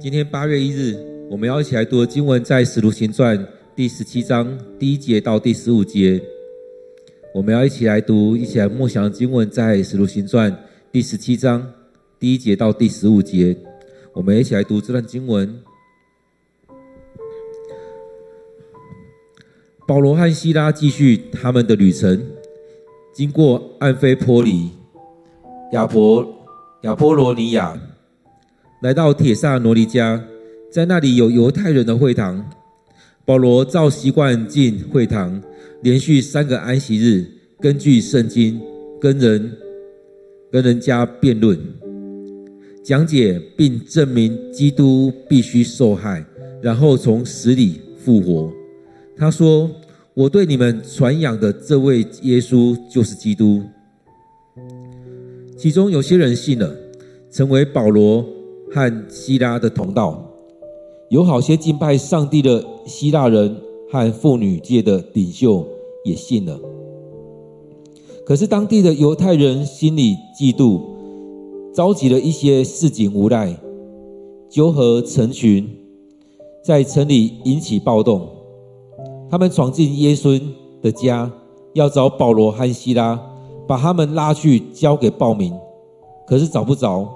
今天八月一日，我们要一起来读的经文在《使徒行传》第十七章第一节到第十五节。我们要一起来读，一起来默想经文在《使徒行传》第十七章第一节到第十五节。我们一起来读这段经文。保罗和希拉继续他们的旅程，经过安菲波里、亚伯亚波罗尼亚。来到帖撒罗尼家，在那里有犹太人的会堂。保罗照习惯进会堂，连续三个安息日，根据圣经跟人跟人家辩论、讲解，并证明基督必须受害，然后从死里复活。他说：“我对你们传扬的这位耶稣就是基督。”其中有些人信了，成为保罗和希拉的同道，有好些敬拜上帝的希腊人和妇女界的领袖也信了。可是当地的犹太人心里嫉妒，召集了一些市井无赖，纠合成群，在城里引起暴动。他们闯进耶稣的家，要找保罗和希拉，把他们拉去交给暴民，可是找不着。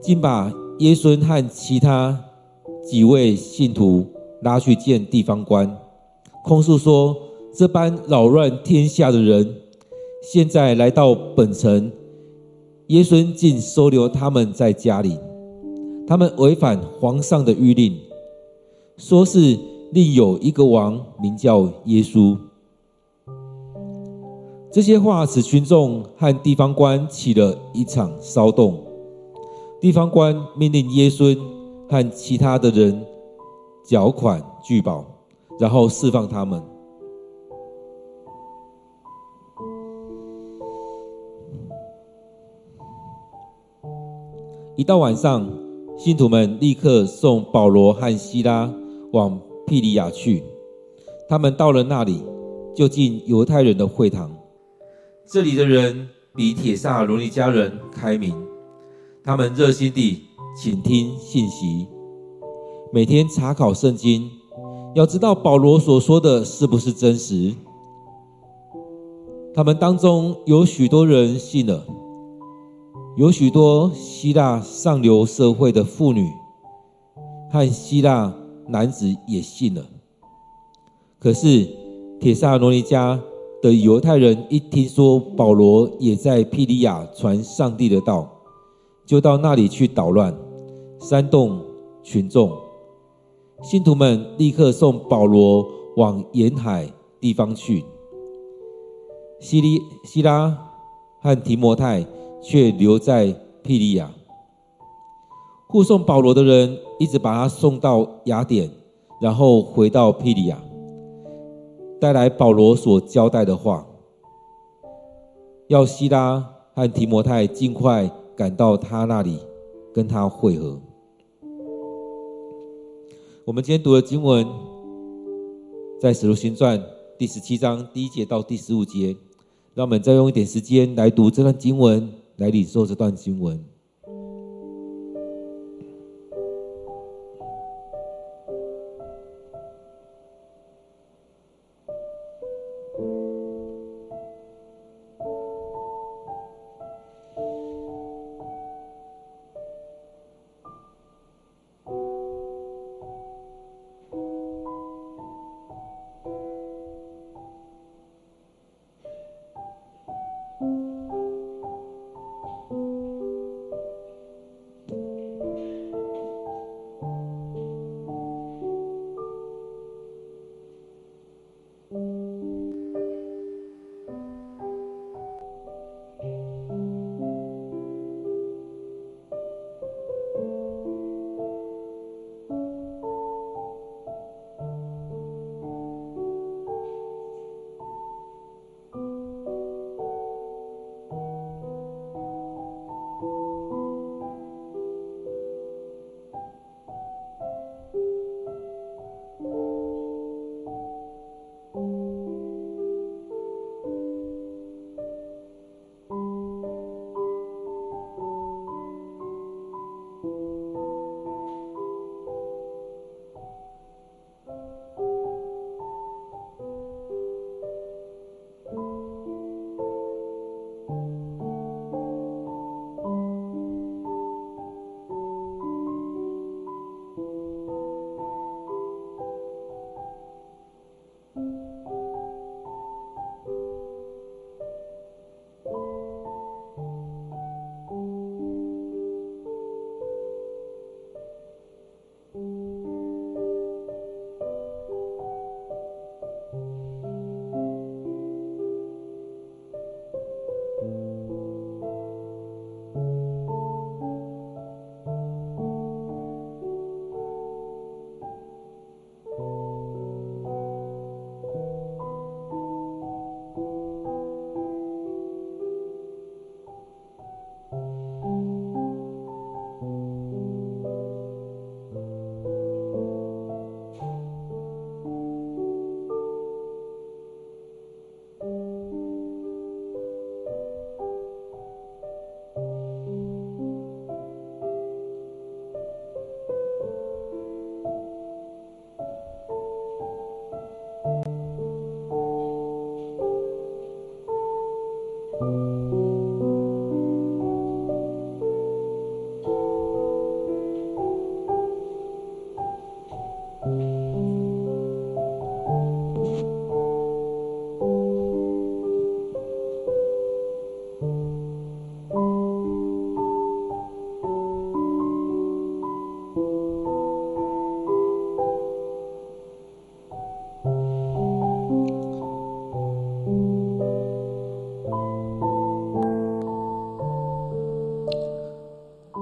竟把耶稣和其他几位信徒拉去见地方官，控诉说：这般扰乱天下的人，现在来到本城，耶稣竟收留他们在家里。他们违反皇上的谕令，说是另有一个王名叫耶稣。这些话使群众和地方官起了一场骚动。地方官命令耶孙和其他的人缴款聚保，然后释放他们。一到晚上，信徒们立刻送保罗和希拉往庇里亚去。他们到了那里，就进犹太人的会堂。这里的人比帖撒罗尼家人开明。他们热心地倾听信息，每天查考圣经，要知道保罗所说的是不是真实。他们当中有许多人信了，有许多希腊上流社会的妇女和希腊男子也信了。可是帖撒罗尼迦的犹太人一听说保罗也在庇里亚传上帝的道，就到那里去捣乱，煽动群众。信徒们立刻送保罗往沿海地方去。西利西拉和提摩太却留在庇里亚。护送保罗的人一直把他送到雅典，然后回到庇里亚，带来保罗所交代的话，要西拉和提摩太尽快。赶到他那里，跟他会合。我们今天读的经文，在《使徒行传》第十七章第一节到第十五节。让我们再用一点时间来读这段经文，来领受这段经文。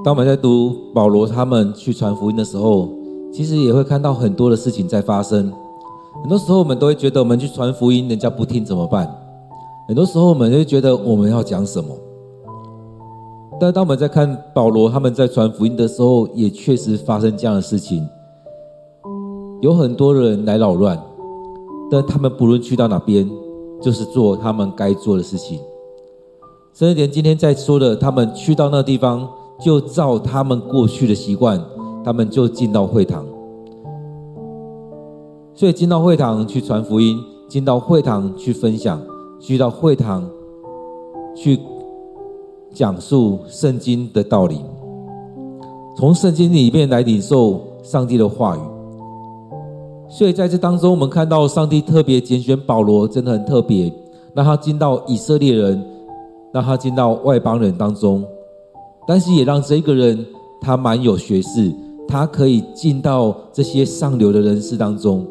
当我们在读保罗他们去传福音的时候，其实也会看到很多的事情在发生。很多时候我们都会觉得，我们去传福音，人家不听怎么办？很多时候我们就觉得我们要讲什么？但当我们在看保罗他们在传福音的时候，也确实发生这样的事情。有很多人来扰乱，但他们不论去到哪边，就是做他们该做的事情。甚至连今天在说的，他们去到那个地方。就照他们过去的习惯，他们就进到会堂。所以进到会堂去传福音，进到会堂去分享，去到会堂去讲述圣经的道理，从圣经里面来领受上帝的话语。所以在这当中，我们看到上帝特别拣选保罗，真的很特别，让他进到以色列人，让他进到外邦人当中。但是也让这个人他蛮有学识，他可以进到这些上流的人士当中。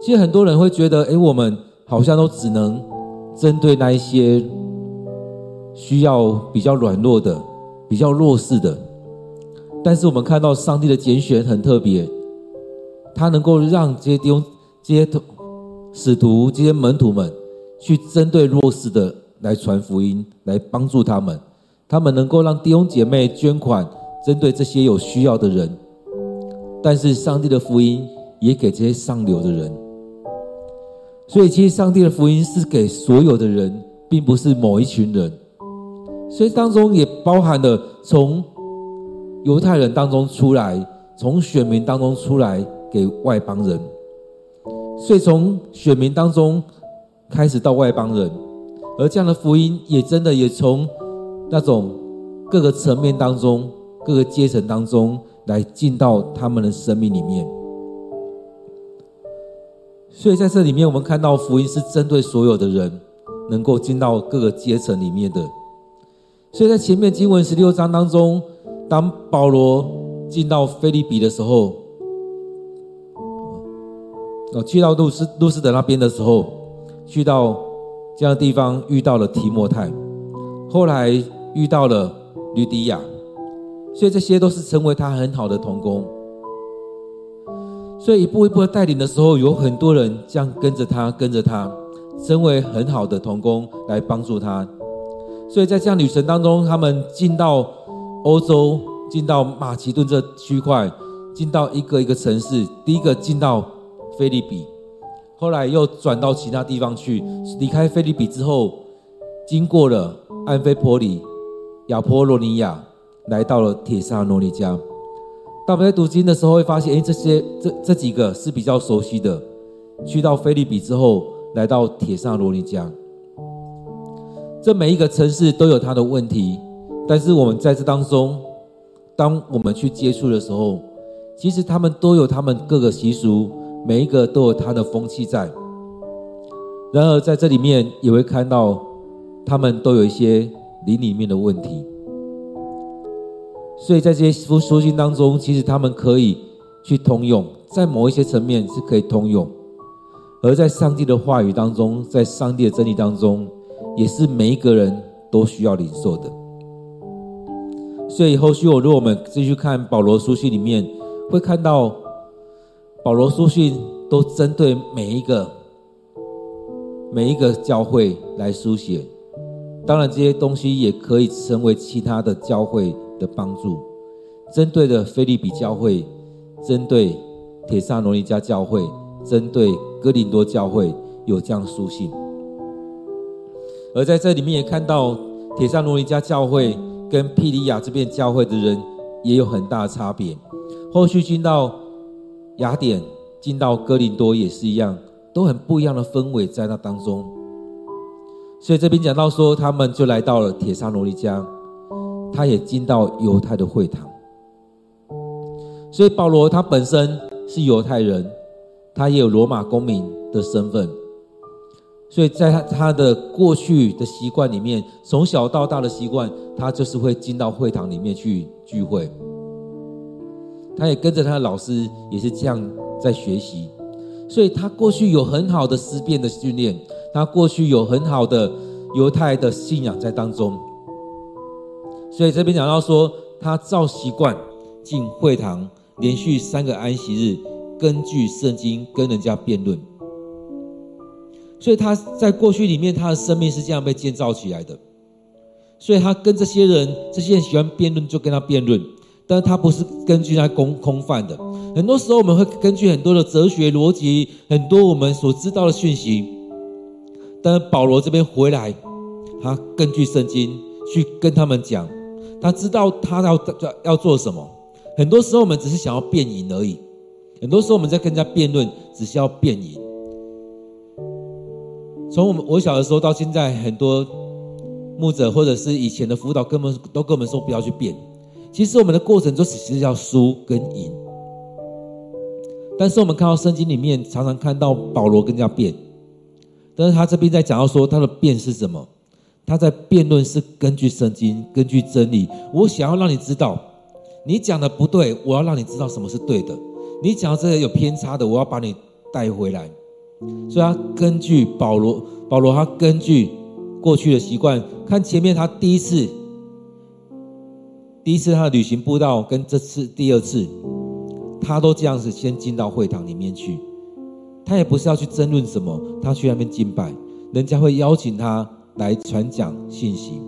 其实很多人会觉得，诶，我们好像都只能针对那一些需要比较软弱的、比较弱势的。但是我们看到上帝的拣选很特别，他能够让这些弟兄、这些使徒、这些门徒们去针对弱势的来传福音，来帮助他们。他们能够让弟兄姐妹捐款，针对这些有需要的人，但是上帝的福音也给这些上流的人。所以，其实上帝的福音是给所有的人，并不是某一群人。所以当中也包含了从犹太人当中出来，从选民当中出来给外邦人。所以从选民当中开始到外邦人，而这样的福音也真的也从。那种各个层面当中、各个阶层当中来进到他们的生命里面，所以在这里面，我们看到福音是针对所有的人，能够进到各个阶层里面的。所以在前面经文十六章当中，当保罗进到腓利比的时候，哦，去到路斯路斯德那边的时候，去到这样的地方遇到了提摩太，后来。遇到了吕底亚，所以这些都是成为他很好的同工。所以一步一步的带领的时候，有很多人这样跟着他，跟着他，成为很好的同工来帮助他。所以在这样旅程当中，他们进到欧洲，进到马其顿这区块，进到一个一个城市。第一个进到腓立比，后来又转到其他地方去。离开腓立比之后，经过了安菲波里。亚波罗尼亚来到了帖撒罗尼迦。当我们在读经的时候，会发现，哎，这些这这几个是比较熟悉的。去到腓立比之后，来到帖撒罗尼迦。这每一个城市都有它的问题，但是我们在这当中，当我们去接触的时候，其实他们都有他们各个习俗，每一个都有他的风气在。然而在这里面也会看到，他们都有一些。灵里面的问题，所以在这些书书信当中，其实他们可以去通用，在某一些层面是可以通用，而在上帝的话语当中，在上帝的真理当中，也是每一个人都需要领受的。所以后续我如果我们继续看保罗书信里面，会看到保罗书信都针对每一个每一个教会来书写。当然，这些东西也可以成为其他的教会的帮助。针对的腓立比教会，针对铁萨罗尼迦教会，针对哥林多教会有这样书信。而在这里面也看到，铁萨罗尼迦教会跟庇哩亚这边教会的人也有很大的差别。后续进到雅典，进到哥林多也是一样，都很不一样的氛围在那当中。所以这边讲到说，他们就来到了帖撒罗尼家，他也进到犹太的会堂。所以保罗他本身是犹太人，他也有罗马公民的身份。所以在他他的过去的习惯里面，从小到大的习惯，他就是会进到会堂里面去聚会。他也跟着他的老师，也是这样在学习。所以他过去有很好的思辨的训练。他过去有很好的犹太的信仰在当中，所以这边讲到说，他照习惯进会堂，连续三个安息日，根据圣经跟人家辩论。所以他在过去里面，他的生命是这样被建造起来的。所以他跟这些人，这些人喜欢辩论，就跟他辩论。但他不是根据他空空泛的。很多时候我们会根据很多的哲学逻辑，很多我们所知道的讯息。但是保罗这边回来，他根据圣经去跟他们讲，他知道他要要要做什么。很多时候我们只是想要辩赢而已。很多时候我们在跟人家辩论，只是要辩赢。从我们我小的时候到现在，很多牧者或者是以前的辅导，根本都跟我们说不要去辩。其实我们的过程就只是要输跟赢，但是我们看到圣经里面常常看到保罗跟人家辩，但是他这边在讲到说他的辩是什么？他在辩论是根据圣经，根据真理。我想要让你知道，你讲的不对，我要让你知道什么是对的。你讲的这个有偏差的，我要把你带回来。所以他根据保罗，保罗他根据过去的习惯，看前面他第一次。第一次他的旅行布道，跟这次第二次，他都这样子先进到会堂里面去。他也不是要去争论什么，他去那边敬拜，人家会邀请他来传讲信息，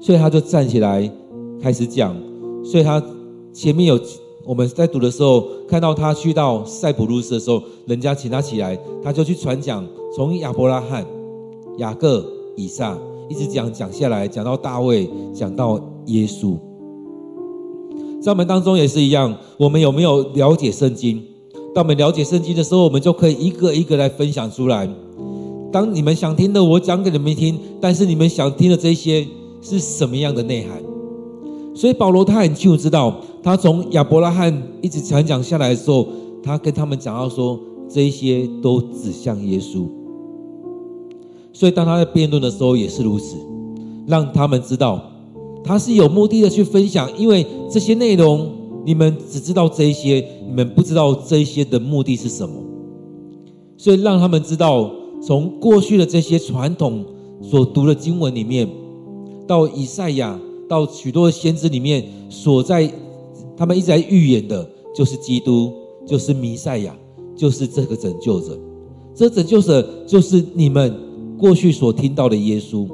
所以他就站起来开始讲。所以他前面有我们在读的时候，看到他去到塞浦路斯的时候，人家请他起来，他就去传讲，从亚伯拉罕、雅各、以撒。一直讲讲下来，讲到大卫，讲到耶稣，在我们当中也是一样。我们有没有了解圣经？当我们了解圣经的时候，我们就可以一个一个来分享出来。当你们想听的，我讲给你们听；但是你们想听的这些是什么样的内涵？所以保罗他很清楚知道，他从亚伯拉罕一直传讲下来的时候，他跟他们讲到说，这些都指向耶稣。所以，当他在辩论的时候也是如此，让他们知道他是有目的的去分享，因为这些内容你们只知道这一些，你们不知道这一些的目的是什么。所以，让他们知道，从过去的这些传统所读的经文里面，到以赛亚，到许多的先知里面所在，他们一直在预言的，就是基督，就是弥赛亚，就是这个拯救者。这拯救者就是你们。过去所听到的耶稣，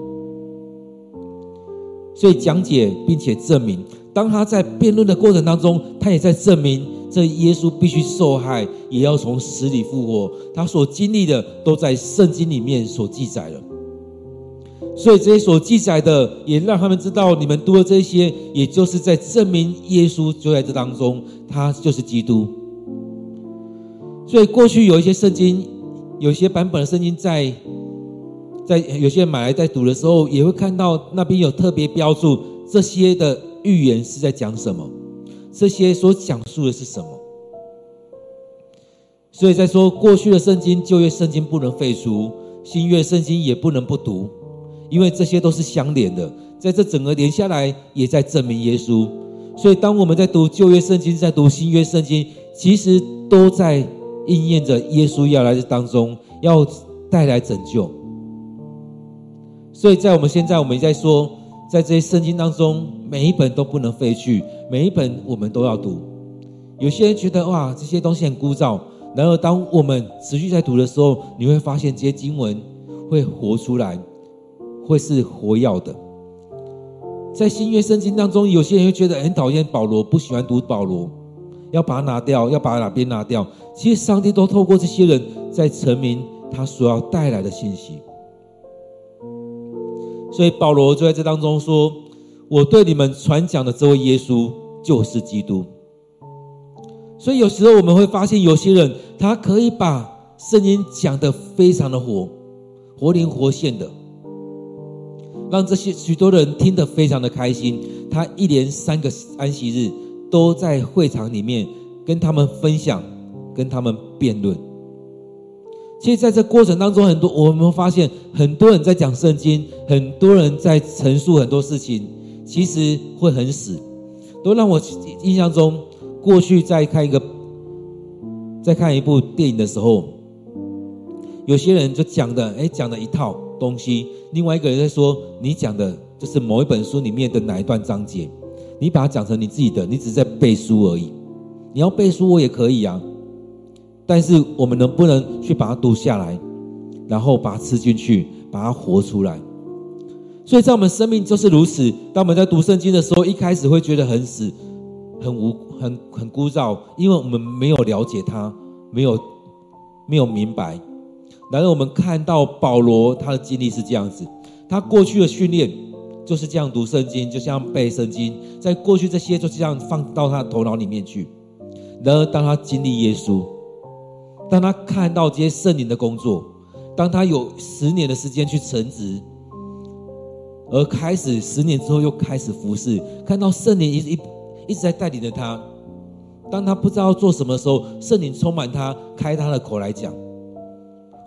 所以讲解并且证明，当他在辩论的过程当中，他也在证明这耶稣必须受害，也要从死里复活。他所经历的都在圣经里面所记载了。所以这些所记载的，也让他们知道，你们读的这些，也就是在证明耶稣就在这当中，他就是基督。所以过去有一些圣经，有些版本的圣经在。在有些人买来在读的时候，也会看到那边有特别标注这些的预言是在讲什么，这些所讲述的是什么。所以在说过去的圣经、旧约圣经不能废除，新约圣经也不能不读，因为这些都是相连的，在这整个连下来，也在证明耶稣。所以当我们在读旧约圣经，在读新约圣经，其实都在应验着耶稣要来的当中，要带来拯救。所以在我们现在，我们在说，在这些圣经当中，每一本都不能废去，每一本我们都要读。有些人觉得哇，这些东西很枯燥。然而，当我们持续在读的时候，你会发现这些经文会活出来，会是活跃的。在新约圣经当中，有些人会觉得很讨厌保罗，不喜欢读保罗，要把它拿掉，要把哪边拿掉。其实，上帝都透过这些人在陈明他所要带来的信息。所以保罗就在这当中说：“我对你们传讲的这位耶稣就是基督。”所以有时候我们会发现，有些人他可以把圣经讲得非常的活，活灵活现的，让这些许多人听得非常的开心。他一连三个安息日都在会场里面跟他们分享，跟他们辩论。其实，在这过程当中，很多我们发现，很多人在讲圣经，很多人在陈述很多事情，其实会很死。都让我印象中，过去在看一个，在看一部电影的时候，有些人就讲的，哎，讲了一套东西；另外一个人在说，你讲的就是某一本书里面的哪一段章节，你把它讲成你自己的，你只是在背书而已。你要背书我也可以啊，但是我们能不能去把它读下来，然后把它吃进去，把它活出来？所以在我们生命就是如此。当我们在读圣经的时候，一开始会觉得很死、很无、很很枯燥，因为我们没有了解它，没有没有明白。然而我们看到保罗他的经历是这样子，他过去的训练就是这样读圣经，就像背圣经，在过去这些就这样放到他的头脑里面去。然而当他经历耶稣，当他看到这些圣灵的工作，当他有十年的时间去成职。而开始十年之后，又开始服侍，看到圣灵一一一直在带领着他。当他不知道做什么的时候，圣灵充满他，开他的口来讲，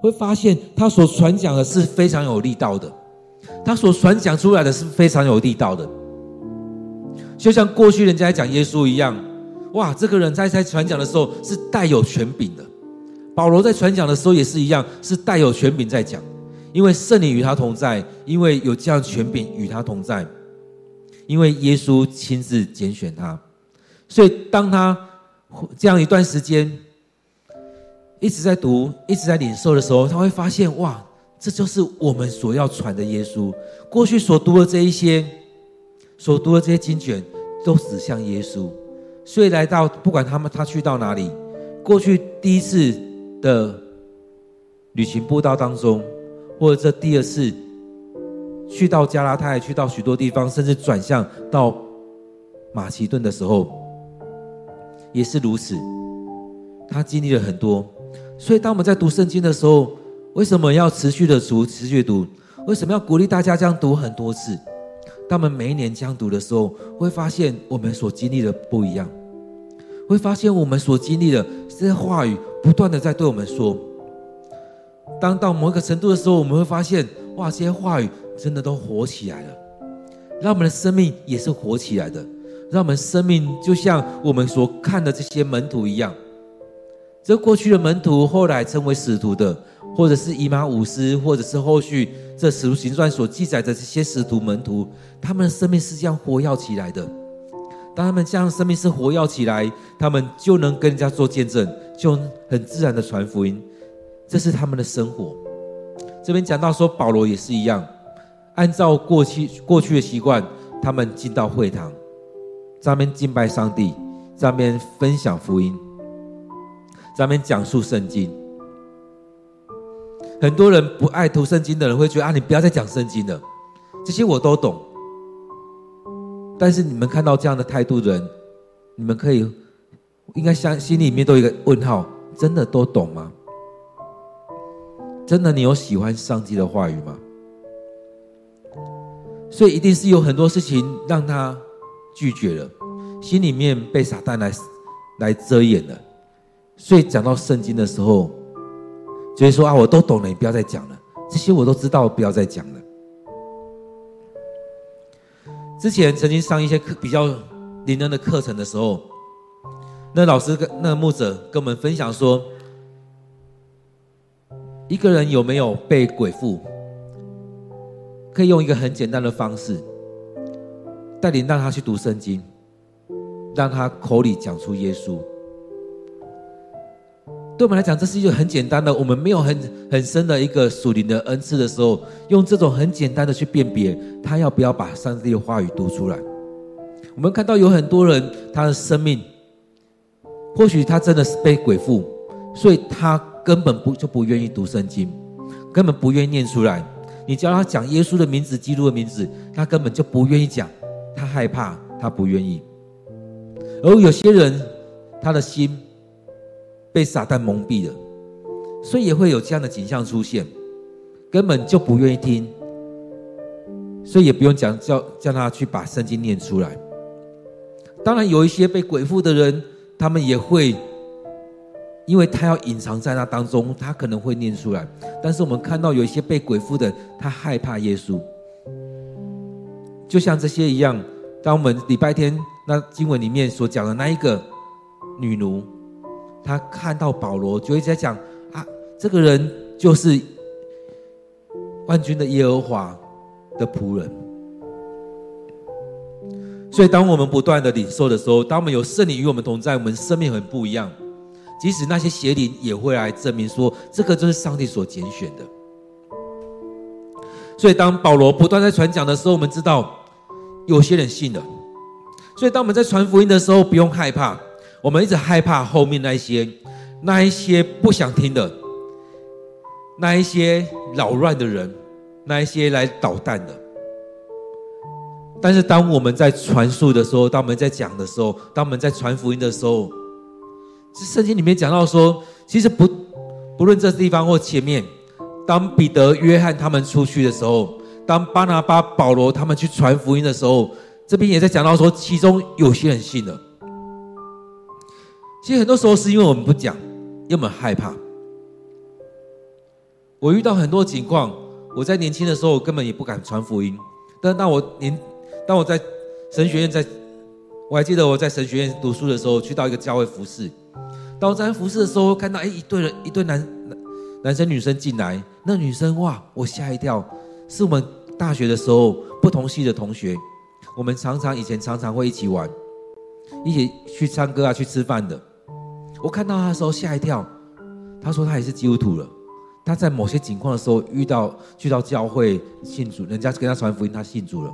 会发现他所传讲的是非常有力道的，他所传讲出来的是非常有力道的，就像过去人家在讲耶稣一样。哇，这个人在在传讲的时候是带有权柄的，保罗在传讲的时候也是一样，是带有权柄在讲。因为圣灵与他同在，因为有这样权柄与他同在，因为耶稣亲自拣选他，所以当他这样一段时间一直在读、一直在领受的时候，他会发现哇，这就是我们所要传的耶稣。过去所读的这一些、所读的这些经卷，都指向耶稣。所以来到不管他们他去到哪里，过去第一次的旅行步道当中。或者这第二次去到加拉太，去到许多地方，甚至转向到马其顿的时候，也是如此。他经历了很多，所以当我们在读圣经的时候，为什么要持续的读、持续读？为什么要鼓励大家这样读很多次？当我们每一年这样读的时候，会发现我们所经历的不一样，会发现我们所经历的这些话语不断的在对我们说。当到某一个程度的时候，我们会发现，哇，这些话语真的都活起来了，让我们的生命也是活起来的，让我们生命就像我们所看的这些门徒一样。这过去的门徒后来成为使徒的，或者是以马忤斯，或者是后续这使徒行传所记载的这些使徒门徒，他们的生命是这样活跃起来的。当他们这样生命是活跃起来，他们就能跟人家做见证，就很自然的传福音。这是他们的生活。这边讲到说，保罗也是一样，按照过去过去的习惯，他们进到会堂，上面敬拜上帝，上面分享福音，上面讲述圣经。很多人不爱读圣经的人会觉得啊，你不要再讲圣经了，这些我都懂。但是你们看到这样的态度的人，你们可以应该相心里面都有一个问号：真的都懂吗？真的，你有喜欢上帝的话语吗？所以一定是有很多事情让他拒绝了，心里面被撒旦来来遮掩了。所以讲到圣经的时候，就会说啊，我都懂了，你不要再讲了，这些我都知道，不要再讲了。之前曾经上一些课比较灵恩的课程的时候，那老师跟那个牧者跟我们分享说。一个人有没有被鬼附？可以用一个很简单的方式，带领让他去读圣经，让他口里讲出耶稣。对我们来讲，这是一个很简单的。我们没有很很深的一个属灵的恩赐的时候，用这种很简单的去辨别他要不要把上帝的话语读出来。我们看到有很多人，他的生命，或许他真的是被鬼附，所以他。根本不就不愿意读圣经，根本不愿意念出来。你教他讲耶稣的名字、基督的名字，他根本就不愿意讲，他害怕，他不愿意。而有些人，他的心被撒旦蒙蔽了，所以也会有这样的景象出现，根本就不愿意听，所以也不用讲，叫叫他去把圣经念出来。当然，有一些被鬼附的人，他们也会。因为他要隐藏在那当中，他可能会念出来。但是我们看到有一些被鬼附的，他害怕耶稣，就像这些一样。当我们礼拜天那经文里面所讲的那一个女奴，她看到保罗，就一直在讲啊，这个人就是万军的耶和华的仆人，所以，当我们不断的领受的时候，当我们有圣灵与我们同在，我们生命很不一样。即使那些邪灵也会来证明说，这个就是上帝所拣选的。所以，当保罗不断在传讲的时候，我们知道有些人信了。所以，当我们在传福音的时候，不用害怕。我们一直害怕后面那些、那一些不想听的、那一些扰乱的人、那一些来捣蛋的。但是，当我们在传述的时候，当我们在讲的时候，当我们在传福音的时候，这圣经里面讲到说，其实不不论这地方或前面，当彼得、约翰他们出去的时候，当巴拿巴、保罗他们去传福音的时候，这边也在讲到说，其中有些人信了。其实很多时候是因为我们不讲，因为我们害怕。我遇到很多情况，我在年轻的时候根本也不敢传福音，但当我年，当我在神学院在，我还记得我在神学院读书的时候，去到一个教会服侍。到在服侍的时候，看到哎一对人，一对男男生女生进来，那女生哇，我吓一跳，是我们大学的时候不同系的同学，我们常常以前常常会一起玩，一起去唱歌啊，去吃饭的。我看到他的时候吓一跳，他说他也是基督徒了。他在某些情况的时候遇到去到教会信主，人家跟他传福音，他信主了。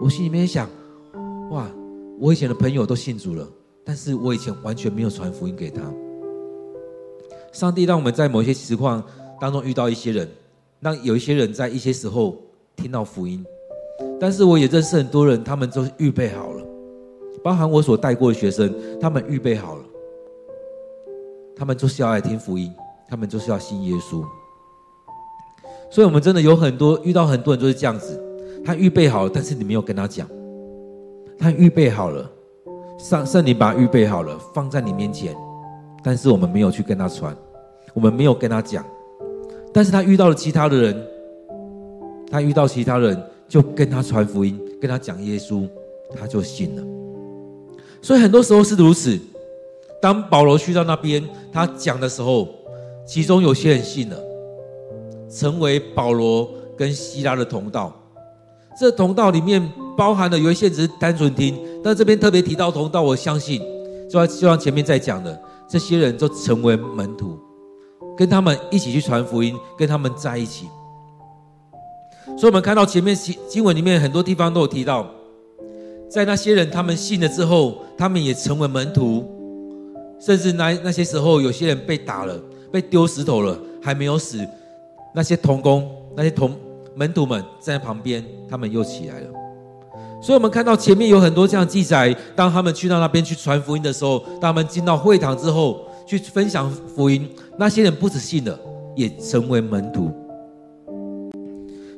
我心里面想，哇，我以前的朋友都信主了，但是我以前完全没有传福音给他。上帝让我们在某些情况当中遇到一些人，让有一些人在一些时候听到福音，但是我也认识很多人，他们都预备好了，包含我所带过的学生，他们预备好了。他们就是要来听福音，他们就是要信耶稣。所以，我们真的有很多遇到很多人就是这样子，他预备好了，但是你没有跟他讲。他预备好了，圣圣灵把他预备好了，放在你面前，但是我们没有去跟他传，我们没有跟他讲。但是他遇到了其他的人，他遇到其他人就跟他传福音，跟他讲耶稣，他就信了。所以很多时候是如此。当保罗去到那边，他讲的时候，其中有些人信了，成为保罗跟希拉的同道。这同道里面包含了有一些只是单纯听，但这边特别提到同道，我相信，就像就像前面在讲的，这些人就成为门徒，跟他们一起去传福音，跟他们在一起。所以，我们看到前面经经文里面很多地方都有提到，在那些人他们信了之后，他们也成为门徒。甚至那那些时候，有些人被打了，被丢石头了，还没有死，那些童工、那些童门徒们站在旁边，他们又起来了。所以，我们看到前面有很多这样记载：当他们去到那边去传福音的时候，当他们进到会堂之后去分享福音，那些人不止信了，也成为门徒。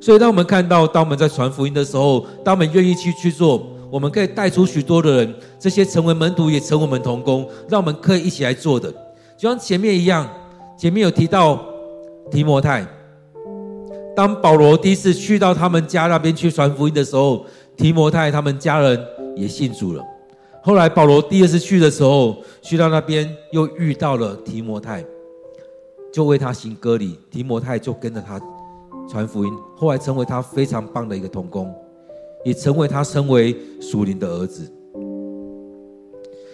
所以，当我们看到，当我们在传福音的时候，当我们愿意去去做。我们可以带出许多的人，这些成为门徒，也成为我们同工，让我们可以一起来做的，就像前面一样。前面有提到提摩太，当保罗第一次去到他们家那边去传福音的时候，提摩太他们家人也信主了。后来保罗第二次去的时候，去到那边又遇到了提摩太，就为他行割礼，提摩太就跟着他传福音，后来成为他非常棒的一个同工。也成为他身为属灵的儿子，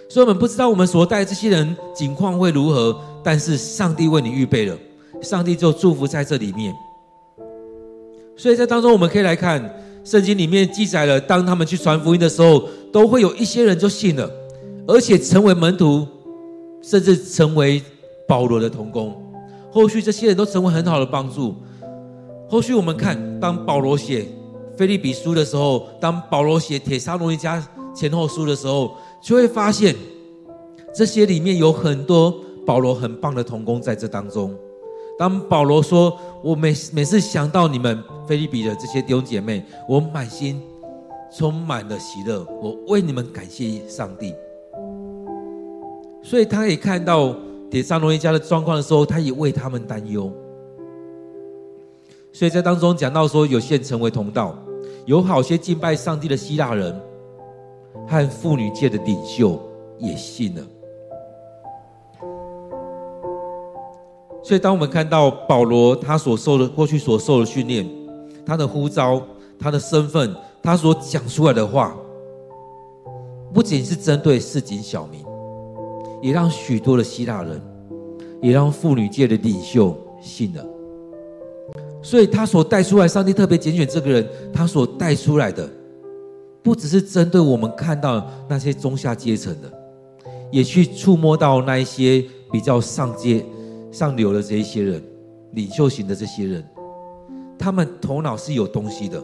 所以我们不知道我们所带这些人境况会如何，但是上帝为你预备了，上帝就祝福在这里面。所以在当中，我们可以来看圣经里面记载了，当他们去传福音的时候，都会有一些人就信了，而且成为门徒，甚至成为保罗的同工。后续这些人都成为很好的帮助。后续我们看，当保罗写。腓利比书的时候，当保罗写铁沙罗尼迦前后书的时候，就会发现这些里面有很多保罗很棒的同工在这当中。当保罗说：“我每每次想到你们腓立比的这些弟兄姐妹，我满心充满了喜乐，我为你们感谢上帝。”所以他也看到帖撒罗尼迦的状况的时候，他也为他们担忧。所以在当中讲到说，有些人成为同道。有好些敬拜上帝的希腊人和妇女界的领袖也信了，所以当我们看到保罗他所受的过去所受的训练，他的呼召、他的身份、他所讲出来的话，不仅是针对市井小民，也让许多的希腊人，也让妇女界的领袖信了。所以他所带出来，上帝特别拣选这个人，他所带出来的，不只是针对我们看到那些中下阶层的，也去触摸到那一些比较上阶、上流的这一些人，领袖型的这些人，他们头脑是有东西的，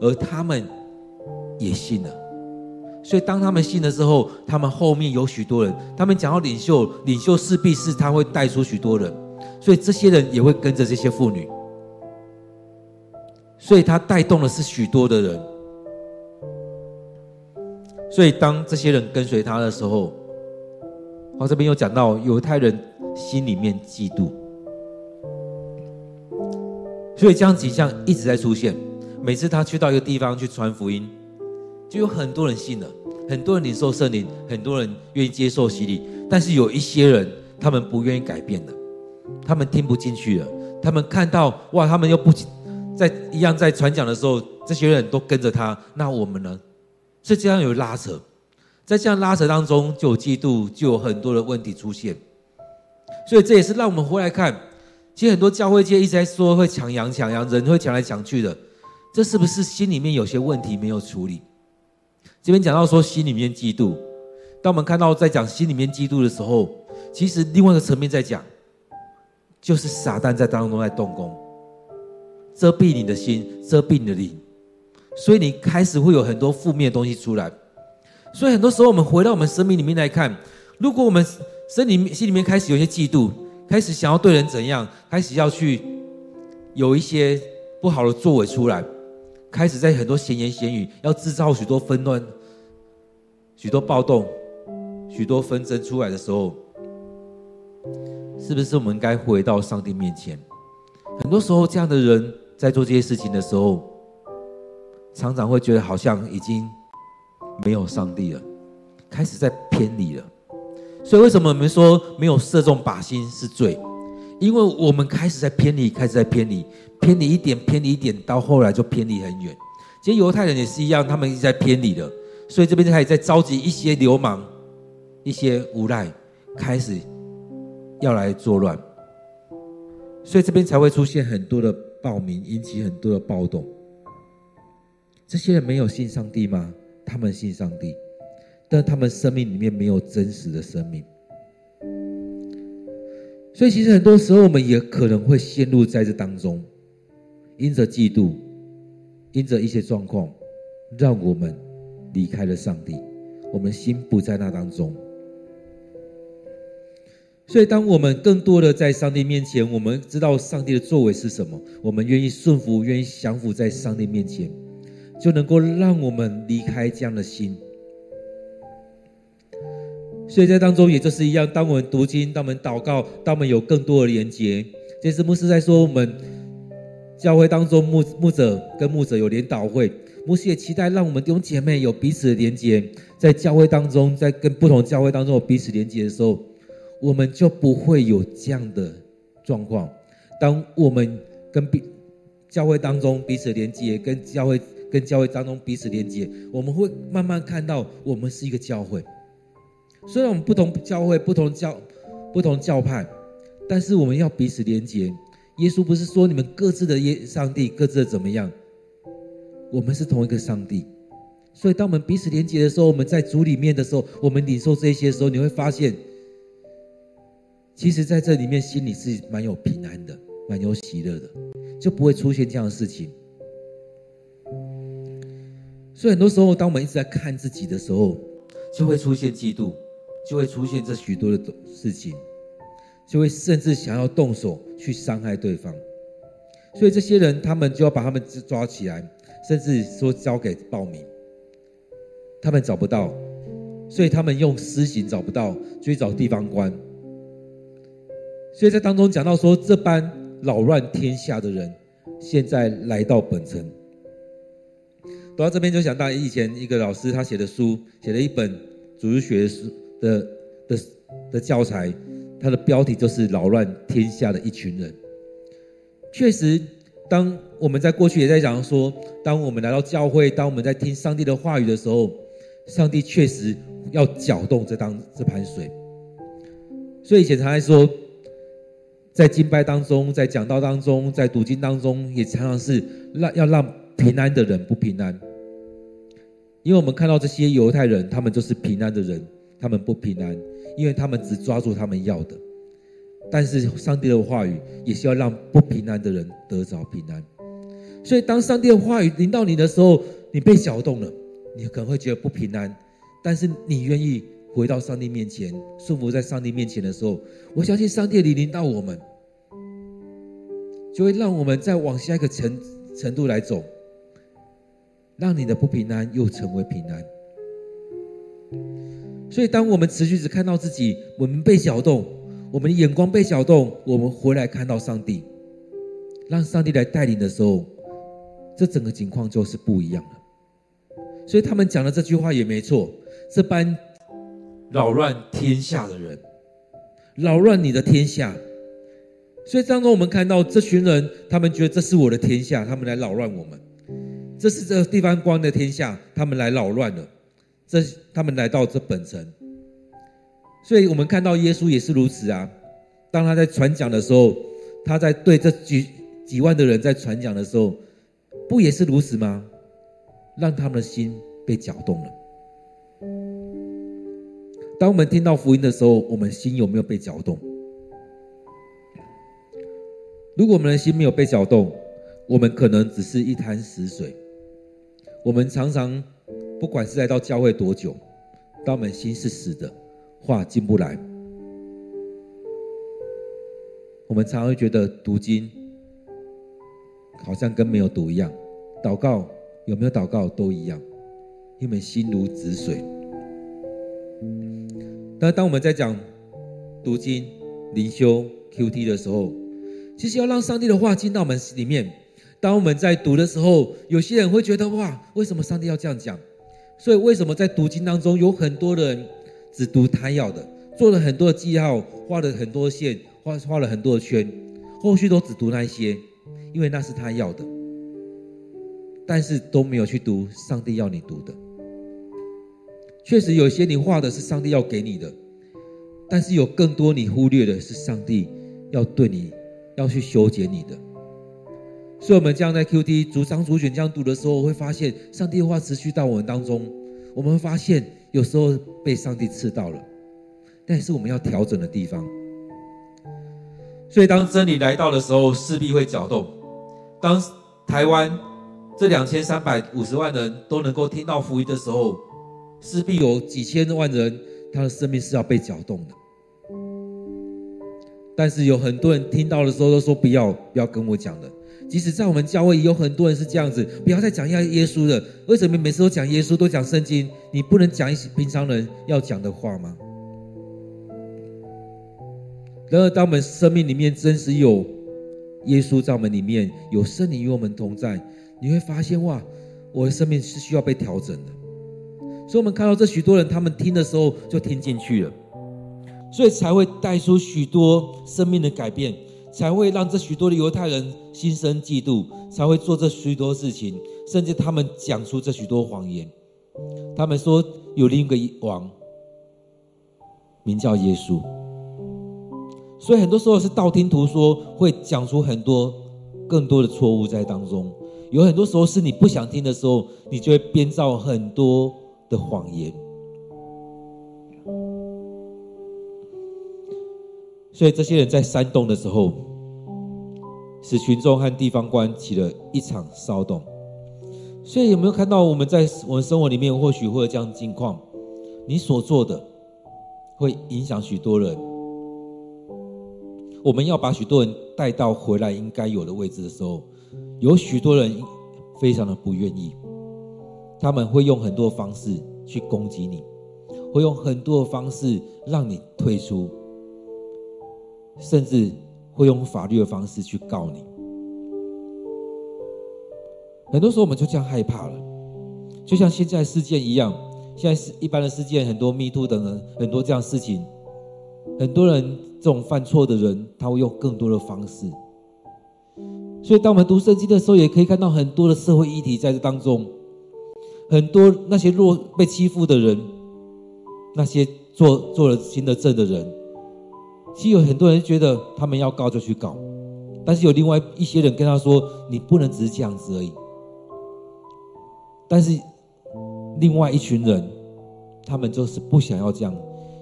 而他们也信了。所以当他们信了之后，他们后面有许多人，他们讲到领袖，领袖势必是他会带出许多人，所以这些人也会跟着这些妇女。所以他带动的是许多的人，所以当这些人跟随他的时候，我这边有讲到犹太人心里面嫉妒，所以这样景象一直在出现。每次他去到一个地方去传福音，就有很多人信了，很多人领受圣灵，很多人愿意接受洗礼，但是有一些人他们不愿意改变的，他们听不进去了，他们看到哇，他们又不。在一样在传讲的时候，这些人都跟着他，那我们呢？所以这样有拉扯，在这样拉扯当中，就有嫉妒，就有很多的问题出现。所以这也是让我们回来看，其实很多教会界一直在说会抢羊抢羊，人会抢来抢去的，这是不是心里面有些问题没有处理？这边讲到说心里面嫉妒，当我们看到在讲心里面嫉妒的时候，其实另外一个层面在讲，就是撒旦在当中在动工。遮蔽你的心，遮蔽你的灵，所以你开始会有很多负面的东西出来。所以很多时候，我们回到我们生命里面来看，如果我们身里心里面开始有些嫉妒，开始想要对人怎样，开始要去有一些不好的作为出来，开始在很多闲言闲语，要制造许多纷乱、许多暴动、许多纷争出来的时候，是不是我们该回到上帝面前？很多时候，这样的人。在做这些事情的时候，常常会觉得好像已经没有上帝了，开始在偏离了。所以为什么我们说没有射中靶心是罪？因为我们开始在偏离，开始在偏离，偏离一点，偏离一点，到后来就偏离很远。其实犹太人也是一样，他们一直在偏离了。所以这边就开始在召集一些流氓、一些无赖，开始要来作乱。所以这边才会出现很多的。暴民引起很多的暴动。这些人没有信上帝吗？他们信上帝，但他们生命里面没有真实的生命。所以，其实很多时候我们也可能会陷入在这当中，因着嫉妒，因着一些状况，让我们离开了上帝，我们心不在那当中。所以，当我们更多的在上帝面前，我们知道上帝的作为是什么，我们愿意顺服，愿意降服在上帝面前，就能够让我们离开这样的心。所以在当中，也就是一样，当我们读经，当我们祷告，当我们有更多的连接，这次牧师在说，我们教会当中牧牧者跟牧者有联祷会，牧师也期待让我们弟兄姐妹有彼此的连接，在教会当中，在跟不同教会当中有彼此连接的时候。我们就不会有这样的状况。当我们跟彼教会当中彼此连接，跟教会跟教会当中彼此连接，我们会慢慢看到我们是一个教会。虽然我们不同教会、不同教、不同教派，但是我们要彼此连接。耶稣不是说你们各自的耶上帝，各自的怎么样？我们是同一个上帝。所以当我们彼此连接的时候，我们在主里面的时候，我们领受这些的时候，你会发现。其实，在这里面，心里是蛮有平安的，蛮有喜乐的，就不会出现这样的事情。所以，很多时候，当我们一直在看自己的时候，就会出现嫉妒，就会出现这许多的事情，就会甚至想要动手去伤害对方。所以，这些人他们就要把他们抓起来，甚至说交给暴民。他们找不到，所以他们用私刑找不到，就去找地方官。所以在当中讲到说，这般扰乱天下的人，现在来到本城。读到这边就想到以前一个老师他写的书，写了一本主日学书的的的，教材，它的标题就是“扰乱天下的一群人”。确实，当我们在过去也在讲说，当我们来到教会，当我们在听上帝的话语的时候，上帝确实要搅动这当这盘水。所以以前常常说，在敬拜当中，在讲道当中，在读经当中，也常常是让要让平安的人不平安。因为我们看到这些犹太人，他们就是平安的人，他们不平安，因为他们只抓住他们要的。但是上帝的话语也是要让不平安的人得着平安。所以当上帝的话语临到你的时候，你被搅动了，你可能会觉得不平安。但是你愿意回到上帝面前，顺服在上帝面前的时候，我相信上帝的临临到我们，就会让我们再往下一个程程度来走，让你的不平安又成为平安。所以，当我们持续只看到自己，我们被搅动。我们的眼光被搅动，我们回来看到上帝，让上帝来带领的时候，这整个情况就是不一样了。所以他们讲的这句话也没错，这般扰乱天下的人，扰乱你的天下。所以当中我们看到这群人，他们觉得这是我的天下，他们来扰乱我们。这是这地方官的天下，他们来扰乱了。这他们来到这本城。所以我们看到耶稣也是如此啊。当他在传讲的时候，他在对这几几万的人在传讲的时候，不也是如此吗？让他们的心被搅动了。当我们听到福音的时候，我们心有没有被搅动？如果我们的心没有被搅动，我们可能只是一潭死水。我们常常不管是来到教会多久，当我们心是死的。话进不来，我们常常会觉得读经好像跟没有读一样，祷告有没有祷告都一样，因为心如止水。但当我们在讲读经、灵修、QT 的时候，其实要让上帝的话进到我们心里面。当我们在读的时候，有些人会觉得哇，为什么上帝要这样讲？所以为什么在读经当中有很多人？只读他要的，做了很多的记号，画了很多线，画画了很多的圈，后续都只读那一些，因为那是他要的，但是都没有去读上帝要你读的。确实有些你画的是上帝要给你的，但是有更多你忽略的是上帝要对你要去修剪你的。所以，我们这样在 QT 逐章逐卷这样读的时候，会发现上帝的话持续到我们当中，我们会发现。有时候被上帝刺到了，但是我们要调整的地方。所以当真理来到的时候，势必会搅动。当台湾这两千三百五十万人都能够听到福音的时候，势必有几千万人他的生命是要被搅动的。但是有很多人听到的时候都说不要，不要跟我讲的。即使在我们教会，也有很多人是这样子，不要再讲要耶稣的。为什么每次都讲耶稣，都讲圣经？你不能讲一些平常人要讲的话吗？然而，当我们生命里面真实有耶稣在我们里面，有圣灵与我们同在，你会发现哇，我的生命是需要被调整的。所以，我们看到这许多人，他们听的时候就听进去了，所以才会带出许多生命的改变。才会让这许多的犹太人心生嫉妒，才会做这许多事情，甚至他们讲出这许多谎言。他们说有另一个王，名叫耶稣。所以很多时候是道听途说，会讲出很多更多的错误在当中。有很多时候是你不想听的时候，你就会编造很多的谎言。所以这些人在煽动的时候，使群众和地方官起了一场骚动。所以有没有看到我们在我们生活里面，或许会有这样的境况？你所做的会影响许多人。我们要把许多人带到回来应该有的位置的时候，有许多人非常的不愿意，他们会用很多方式去攻击你，会用很多的方式让你退出。甚至会用法律的方式去告你。很多时候我们就这样害怕了，就像现在事件一样，现在是一般的事件，很多 Me Too 等人，很多这样事情，很多人这种犯错的人，他会用更多的方式。所以，当我们读圣经的时候，也可以看到很多的社会议题在这当中，很多那些弱被欺负的人，那些做做了新的证的人，其实有很多人觉得他们要告就去告，但是有另外一些人跟他说：“你不能只是这样子而已。”但是另外一群人，他们就是不想要这样，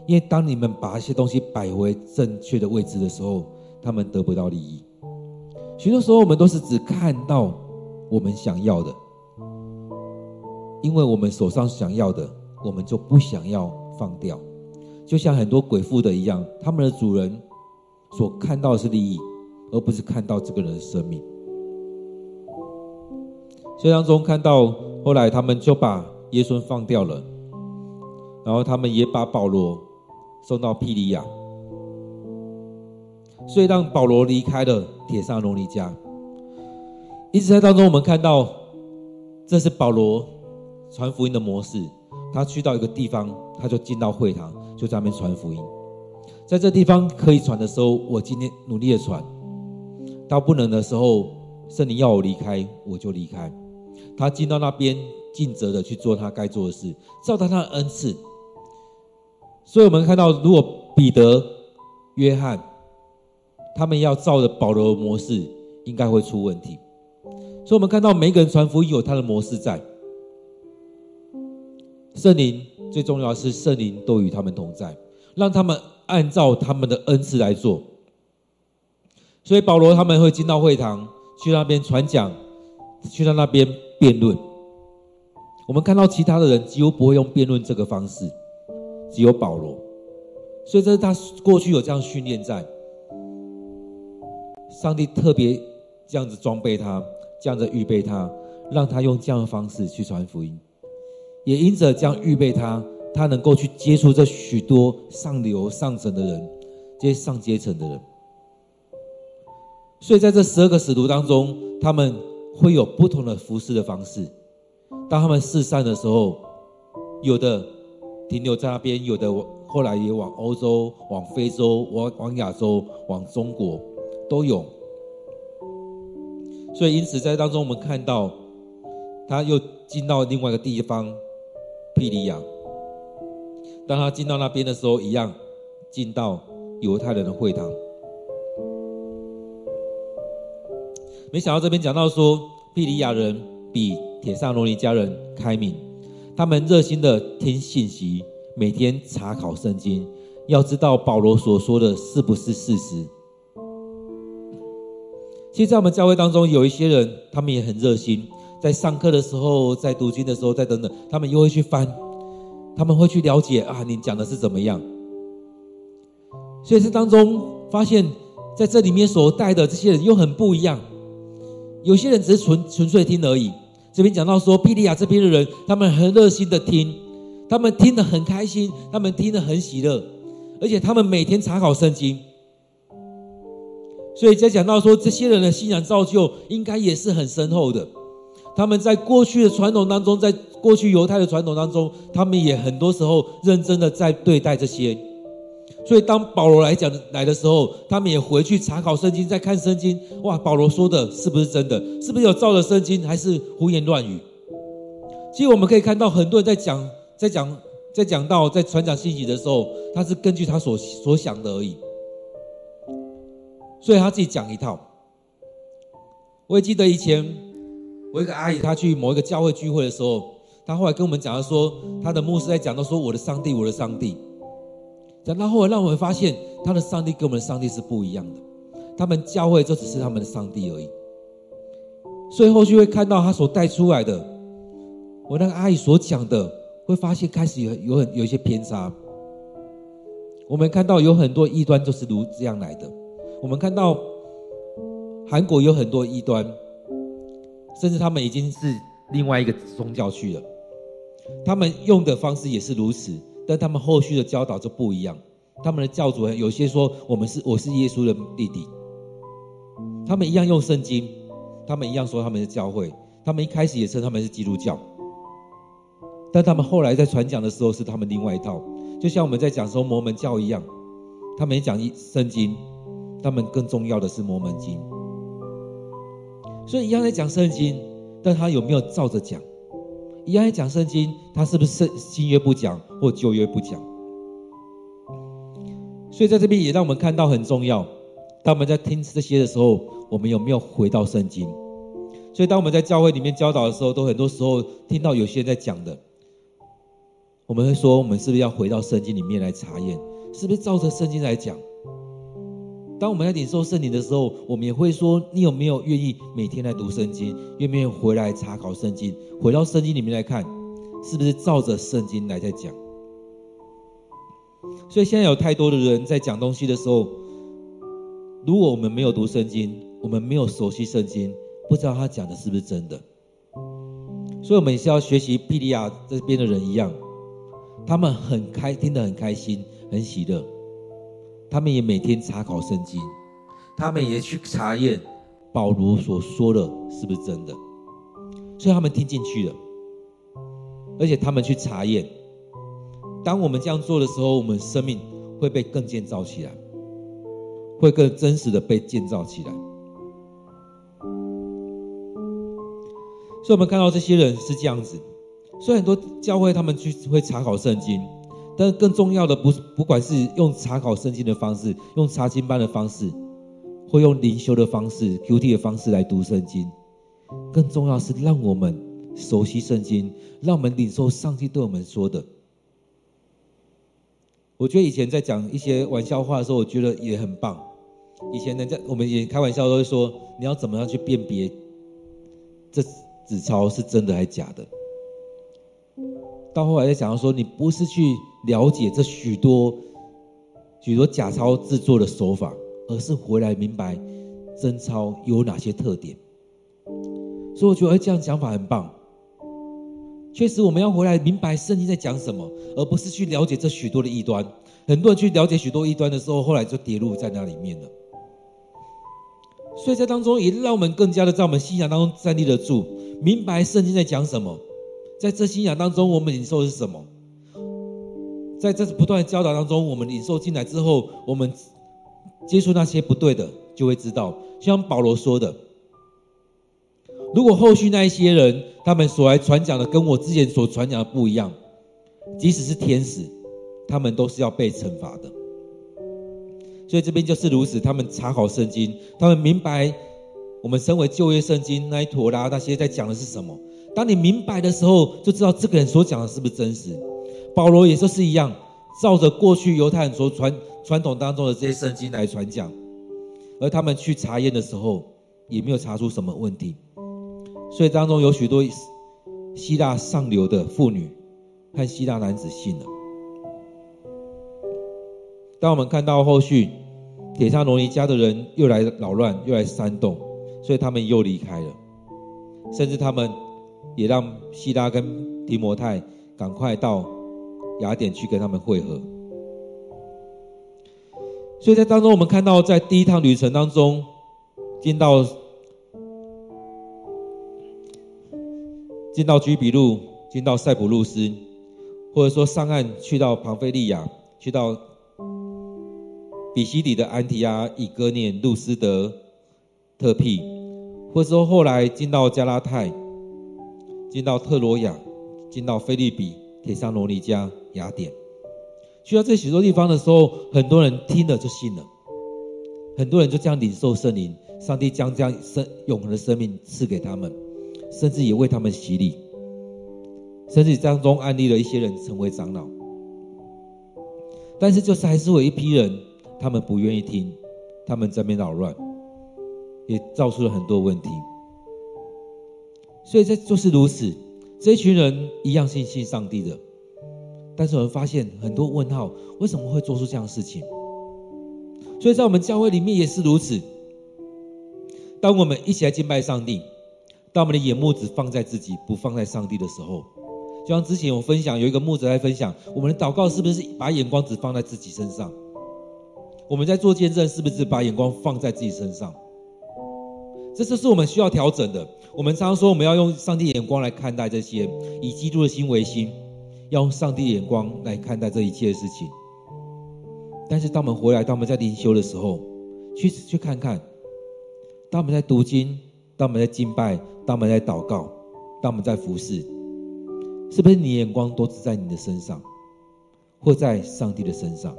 因为当你们把一些东西摆回正确的位置的时候，他们得不到利益。许多时候，我们都是只看到我们想要的，因为我们手上想要的，我们就不想要放掉。就像很多鬼附的一样，他们的主人所看到的是利益，而不是看到这个人的生命。所以当中看到后来，他们就把耶稣放掉了，然后他们也把保罗送到庇哩亚。所以让保罗离开了帖撒罗尼迦。一直在当中，我们看到这是保罗传福音的模式。他去到一个地方，他就进到会堂，就在那边传福音。在这地方可以传的时候，我今天努力的传；到不能的时候，圣灵要我离开，我就离开。他进到那边，尽责的去做他该做的事，照他的恩赐。所以我们看到，如果彼得、约翰，他们要照着保罗的模式，应该会出问题。所以，我们看到每个人传福音有他的模式在。圣灵最重要是，圣灵都与他们同在，让他们按照他们的恩赐来做。所以，保罗他们会进到会堂，去那边传讲，去到那边辩论。我们看到其他的人几乎不会用辩论这个方式，只有保罗。所以，这是他过去有这样训练在。上帝特别这样子装备他，这样子预备他，让他用这样的方式去传福音，也因着这样预备他，他能够去接触这许多上流上层的人，这些上阶层的人。所以在这十二个使徒当中，他们会有不同的服侍的方式。当他们四散的时候，有的停留在那边，有的后来也往欧洲、往非洲、往往亚洲、往中国。都有，所以因此在当中，我们看到他又进到另外一个地方，庇里亚。当他进到那边的时候，一样进到犹太人的会堂。没想到这边讲到说，庇里亚人比帖撒罗尼家人开明，他们热心的听信息，每天查考圣经，要知道保罗所说的是不是事实。其实，在我们教会当中，有一些人，他们也很热心，在上课的时候，在读经的时候，在等等，他们又会去翻，他们会去了解啊，你讲的是怎么样？所以，这当中发现，在这里面所带的这些人又很不一样。有些人只是纯纯粹听而已。这边讲到说，庇利亚这边的人，他们很热心的听，他们听得很开心，他们听得很喜乐，而且他们每天查考圣经。所以在讲到说，这些人的信仰造就应该也是很深厚的。他们在过去的传统当中，在过去犹太的传统当中，他们也很多时候认真的在对待这些。所以当保罗来讲来的时候，他们也回去查考圣经，在看圣经。哇，保罗说的是不是真的？是不是有照着圣经，还是胡言乱语？其实我们可以看到，很多人在讲，在讲，在讲到在传讲信息的时候，他是根据他所所想的而已。所以他自己讲一套。我也记得以前，我一个阿姨，她去某一个教会聚会的时候，她后来跟我们讲到说，她的牧师在讲到说，我的上帝，我的上帝。讲到后来，让我们发现，他的上帝跟我们的上帝是不一样的。他们教会就只是他们的上帝而已。所以后续会看到他所带出来的，我那个阿姨所讲的，会发现开始有有很有一些偏差。我们看到有很多异端就是如这样来的。我们看到韩国有很多异端，甚至他们已经是另外一个宗教去了。他们用的方式也是如此，但他们后续的教导就不一样。他们的教主有些说我们是我是耶稣的弟弟，他们一样用圣经，他们一样说他们是教会，他们一开始也称他们是基督教，但他们后来在传讲的时候是他们另外一套，就像我们在讲说摩门教一样，他们也讲一圣经。他们更重要的是《摩门经》，所以一样在讲圣经，但他有没有照着讲？一样在讲圣经，他是不是新约不讲或旧约不讲？所以在这边也让我们看到很重要。当我们在听这些的时候，我们有没有回到圣经？所以当我们在教会里面教导的时候，都很多时候听到有些人在讲的，我们会说：我们是不是要回到圣经里面来查验？是不是照着圣经来讲？当我们在领受圣灵的时候，我们也会说：你有没有愿意每天来读圣经？愿不愿意回来查考圣经？回到圣经里面来看，是不是照着圣经来在讲？所以现在有太多的人在讲东西的时候，如果我们没有读圣经，我们没有熟悉圣经，不知道他讲的是不是真的。所以，我们也是要学习庇利亚这边的人一样，他们很开，听得很开心，很喜乐。他们也每天查考圣经，他们也去查验保罗所说的是不是真的，所以他们听进去了，而且他们去查验。当我们这样做的时候，我们生命会被更建造起来，会更真实的被建造起来。所以，我们看到这些人是这样子，所以很多教会他们去会查考圣经。但更重要的不是，不管是用查考圣经的方式，用查经班的方式，或用灵修的方式、QT 的方式来读圣经。更重要是让我们熟悉圣经，让我们领受上帝对我们说的。我觉得以前在讲一些玩笑话的时候，我觉得也很棒。以前人家我们也开玩笑都会说，你要怎么样去辨别这纸钞是真的还是假的？到后来在讲到说，你不是去了解这许多许多假钞制作的手法，而是回来明白真钞有哪些特点。所以我觉得，哎，这样讲法很棒。确实，我们要回来明白圣经在讲什么，而不是去了解这许多的异端。很多人去了解许多异端的时候，后来就跌入在那里面了。所以在当中，也让我们更加的在我们信仰当中站立得住，明白圣经在讲什么。在这信仰当中，我们领受的是什么？在这不断的教导当中，我们领受进来之后，我们接触那些不对的，就会知道。像保罗说的，如果后续那一些人，他们所来传讲的跟我之前所传讲的不一样，即使是天使，他们都是要被惩罚的。所以这边就是如此，他们查考圣经，他们明白我们身为旧约圣经那一坨啦，那些在讲的是什么。当你明白的时候，就知道这个人所讲的是不是真实。保罗也就是一样，照着过去犹太人所传传统当中的这些圣经来传讲，而他们去查验的时候，也没有查出什么问题。所以当中有许多希腊上流的妇女和希腊男子信了。当我们看到后续，帖撒罗尼家的人又来扰乱，又来煽动，所以他们又离开了，甚至他们。也让西拉跟提摩太赶快到雅典去跟他们会合。所以在当中，我们看到在第一趟旅程当中，进到进到居比路，进到塞浦路斯，或者说上岸去到庞菲利亚，去到比西底的安提阿、以哥念、路斯德、特庇，或者说后来进到加拉太。进到特罗亚，进到菲利比、帖撒罗尼加、雅典，去到这许多地方的时候，很多人听了就信了，很多人就这样领受圣灵，上帝将这样生永恒的生命赐给他们，甚至也为他们洗礼，甚至当中安立了一些人成为长老。但是就是还是有一批人，他们不愿意听，他们在那边扰乱，也造出了很多问题。所以这就是如此，这一群人一样信信上帝的，但是我们发现很多问号，为什么会做出这样的事情？所以在我们教会里面也是如此。当我们一起来敬拜上帝，当我们的眼目只放在自己，不放在上帝的时候，就像之前我分享，有一个牧者在分享，我们的祷告是不是把眼光只放在自己身上？我们在做见证，是不是把眼光放在自己身上？这就是我们需要调整的。我们常常说，我们要用上帝眼光来看待这些，以基督的心为心，要用上帝眼光来看待这一切的事情。但是，当我们回来，当我们在灵修的时候，去去看看，当我们在读经，当我们在敬拜，当我们在祷告，当我们在服侍，是不是你眼光都只在你的身上，或在上帝的身上？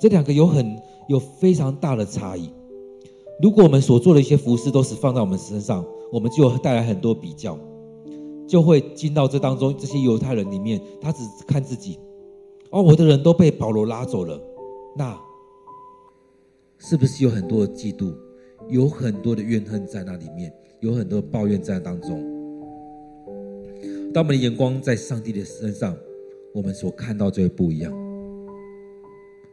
这两个有很有非常大的差异。如果我们所做的一些服事都是放在我们身上，我们就带来很多比较，就会进到这当中。这些犹太人里面，他只看自己，哦，我的人都被保罗拉走了，那是不是有很多的嫉妒，有很多的怨恨在那里面，有很多的抱怨在当中？当我们的眼光在上帝的身上，我们所看到就会不一样。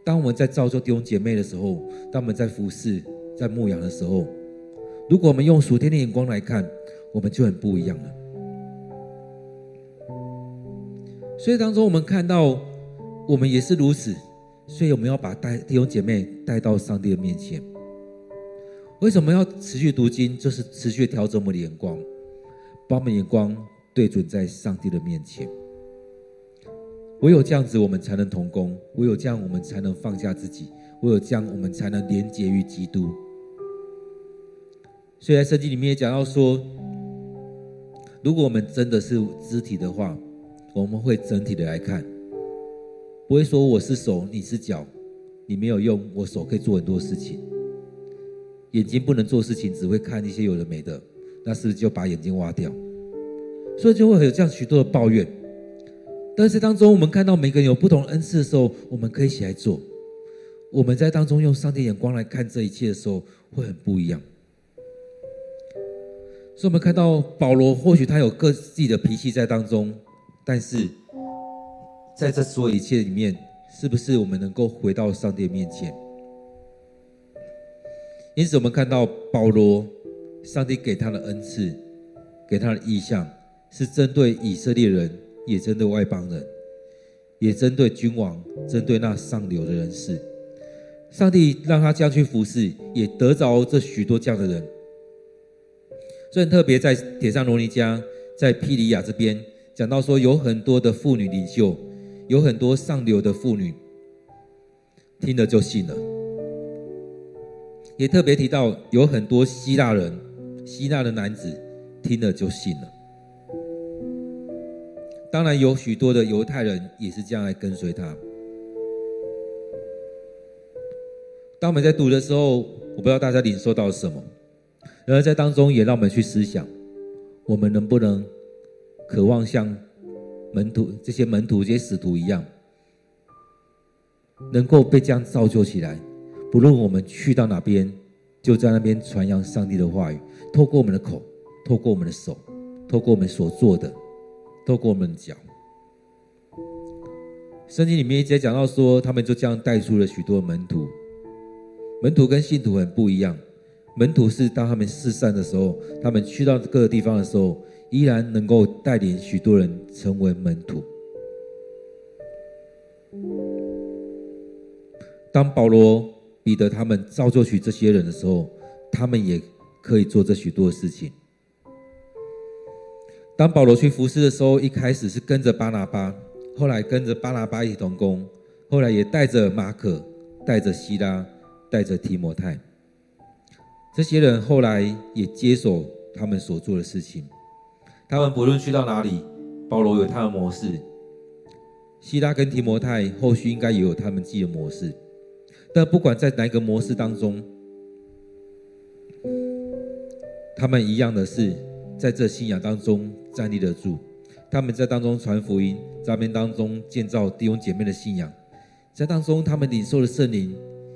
当我们在造就弟兄姐妹的时候，当我们在服事。在牧养的时候，如果我们用属天的眼光来看，我们就很不一样了。所以当中我们看到，我们也是如此，所以我们要把带弟兄姐妹带到上帝的面前。为什么要持续读经？就是持续调整我们的眼光，把我们眼光对准在上帝的面前。唯有这样子，我们才能同工；唯有这样，我们才能放下自己；唯有这样，我们才能连结于基督。所以在圣经里面也讲到说，如果我们真的是肢体的话，我们会整体的来看，不会说我是手，你是脚，你没有用，我手可以做很多事情。眼睛不能做事情，只会看一些有的没的，那是不是就把眼睛挖掉？所以就会有这样许多的抱怨。但是当中，我们看到每个人有不同的恩赐的时候，我们可以一起来做。我们在当中用上帝眼光来看这一切的时候，会很不一样。所以，我们看到保罗，或许他有各自己的脾气在当中，但是在这所有一切里面，是不是我们能够回到上帝面前？因此，我们看到保罗，上帝给他的恩赐，给他的意象，是针对以色列人，也针对外邦人，也针对君王，针对那上流的人士。上帝让他这样去服侍，也得着这许多这样的人。所以特别在帖撒罗尼迦，在庇哩亚这边讲到说，有很多的妇女领袖，有很多上流的妇女，听了就信了。也特别提到有很多希腊人，希腊的男子听了就信了。当然有许多的犹太人也是这样来跟随他。当我们在读的时候，我不知道大家领受到什么。然而在当中，也让我们去思想：我们能不能渴望像门徒这些门徒、这些使徒一样，能够被这样造就起来？不论我们去到哪边，就在那边传扬上帝的话语，透过我们的口，透过我们的手，透过我们所做的，透过我们的脚。圣经里面一直讲到说，他们就这样带出了许多门徒。门徒跟信徒很不一样。门徒是当他们四散的时候，他们去到各个地方的时候，依然能够带领许多人成为门徒。当保罗、彼得他们造就起这些人的时候，他们也可以做这许多的事情。当保罗去服侍的时候，一开始是跟着巴拿巴，后来跟着巴拿巴一起同工，后来也带着马可、带着西拉、带着提摩太。这些人后来也接手他们所做的事情。他们不论去到哪里，保罗有他的模式，希拉跟提摩太后续应该也有他们自己的模式。但不管在哪一个模式当中，他们一样的是在这信仰当中站立得住。他们在当中传福音，在那边当中建造弟兄姐妹的信仰，在当中他们领受了圣灵，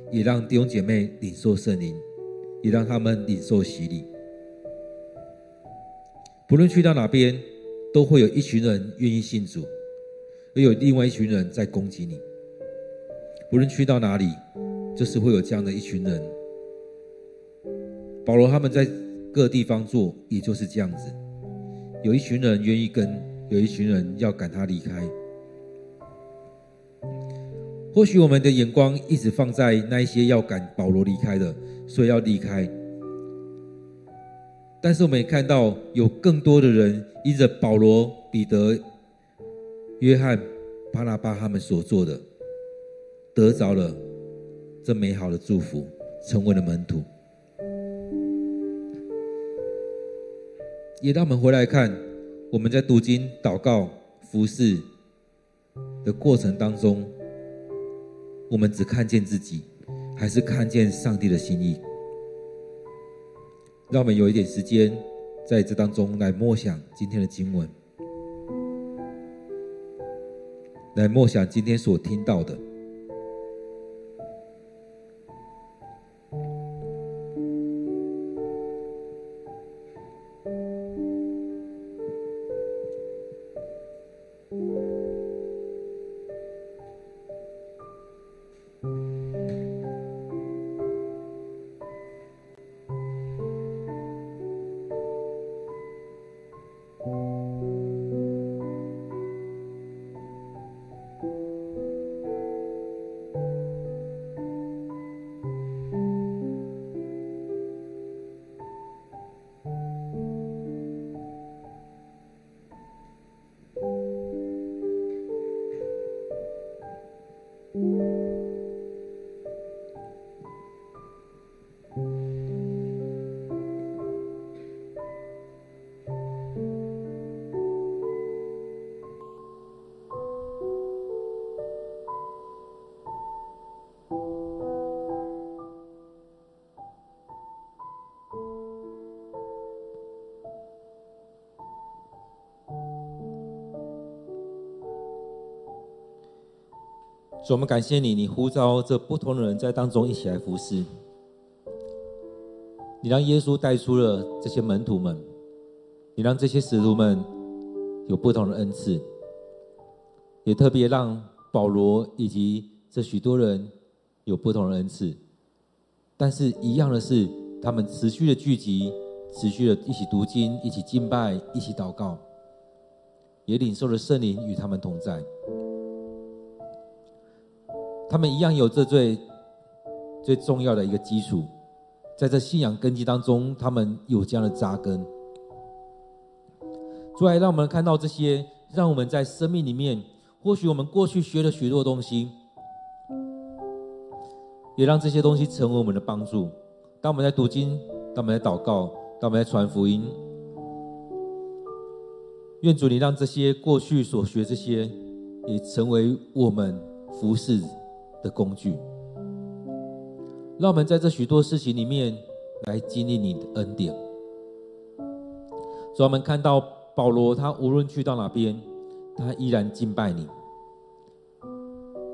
也让弟兄姐妹领受圣灵。也让他们领受洗礼。不论去到哪边，都会有一群人愿意信主，也有另外一群人在攻击你。不论去到哪里，就是会有这样的一群人。保罗他们在各地方做，也就是这样子。有一群人愿意跟，有一群人要赶他离开。或许我们的眼光一直放在那一些要赶保罗离开的。所以要离开，但是我们也看到有更多的人依着保罗、彼得、约翰、巴拿巴他们所做的，得着了这美好的祝福，成为了门徒。也让我们回来看，我们在读经、祷告、服侍的过程当中，我们只看见自己，还是看见上帝的心意？让我们有一点时间，在这当中来默想今天的经文，来默想今天所听到的。主，我们感谢你，你呼召这不同的人在当中一起来服侍。你让耶稣带出了这些门徒们，你让这些使徒们有不同的恩赐，也特别让保罗以及这许多人有不同的恩赐。但是，一样的是，他们持续的聚集，持续的一起读经，一起敬拜，一起祷告，也领受了圣灵与他们同在。他们一样有这最最重要的一个基础，在这信仰根基当中，他们有这样的扎根。主来让我们看到这些，让我们在生命里面，或许我们过去学了许多东西，也让这些东西成为我们的帮助。当我们在读经，当我们在祷告，当我们在传福音，愿主你让这些过去所学这些，也成为我们服侍的工具，让我们在这许多事情里面来经历你的恩典。所以我们看到保罗，他无论去到哪边，他依然敬拜你，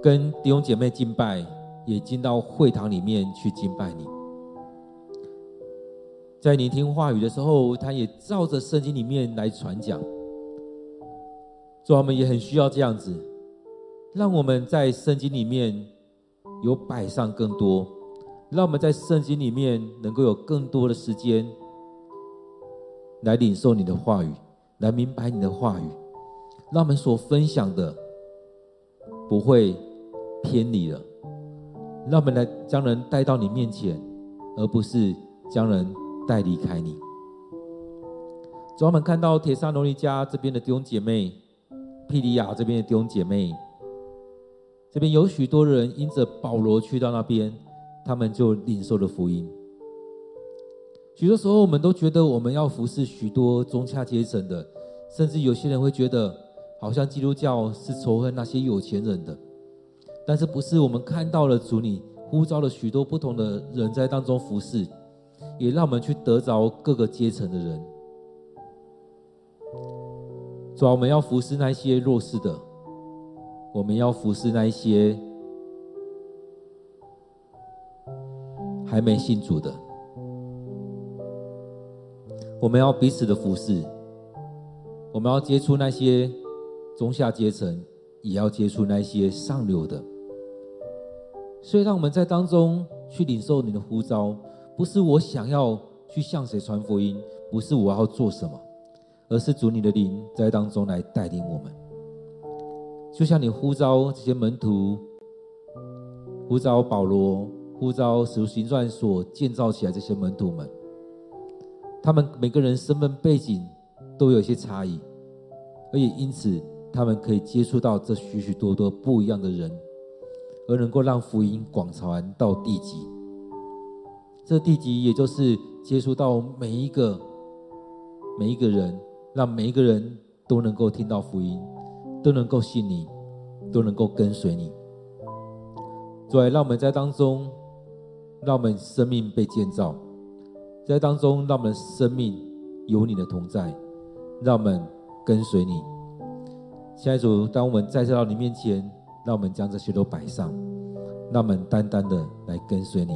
跟弟兄姐妹敬拜，也进到会堂里面去敬拜你。在你听话语的时候，他也照着圣经里面来传讲。所以我们也很需要这样子，让我们在圣经里面。有摆上更多，让我们在圣经里面能够有更多的时间来领受你的话语，来明白你的话语，让我们所分享的不会偏离了，让我们来将人带到你面前，而不是将人带离开你。主，我们看到帖撒罗尼加这边的弟兄姐妹，庇里亚这边的弟兄姐妹。这边有许多人因着保罗去到那边，他们就领受了福音。许多时候，我们都觉得我们要服侍许多中下阶层的，甚至有些人会觉得，好像基督教是仇恨那些有钱人的。但是，不是我们看到了主，你呼召了许多不同的人在当中服侍，也让我们去得着各个阶层的人。主啊，我们要服侍那些弱势的。我们要服侍那一些还没信主的，我们要彼此的服侍，我们要接触那些中下阶层，也要接触那些上流的。所以，让我们在当中去领受你的呼召，不是我想要去向谁传福音，不是我要做什么，而是主你的灵在当中来带领我们。就像你呼召这些门徒，呼召保罗，呼召使徒行传所建造起来这些门徒们，他们每个人身份背景都有些差异，而也因此他们可以接触到这许许多多不一样的人，而能够让福音广传到地极。这地极也就是接触到每一个每一个人，让每一个人都能够听到福音。都能够信你，都能够跟随你。主啊，让我们在当中，让我们生命被建造，在当中让我们生命有你的同在，让我们跟随你。现在主，当我们再次到你面前，让我们将这些都摆上，让我们单单的来跟随你。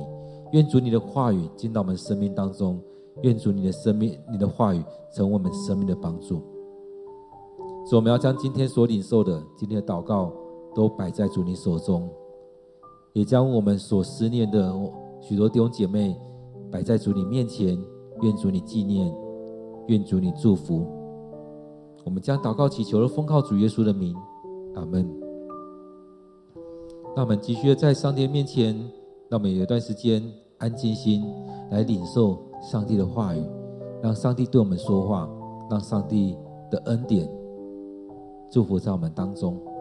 愿主你的话语进到我们生命当中，愿主你的生命、你的话语成为我们生命的帮助。所以我们要将今天所领受的、今天的祷告都摆在主你手中，也将我们所思念的许多弟兄姐妹摆在主你面前，愿主你纪念，愿主你祝福。我们将祷告祈求的奉靠主耶稣的名，阿门。那我们继续在上帝面前，那我们有一段时间。安静心来领受上帝的话语，让上帝对我们说话，让上帝的恩典祝福在我们当中。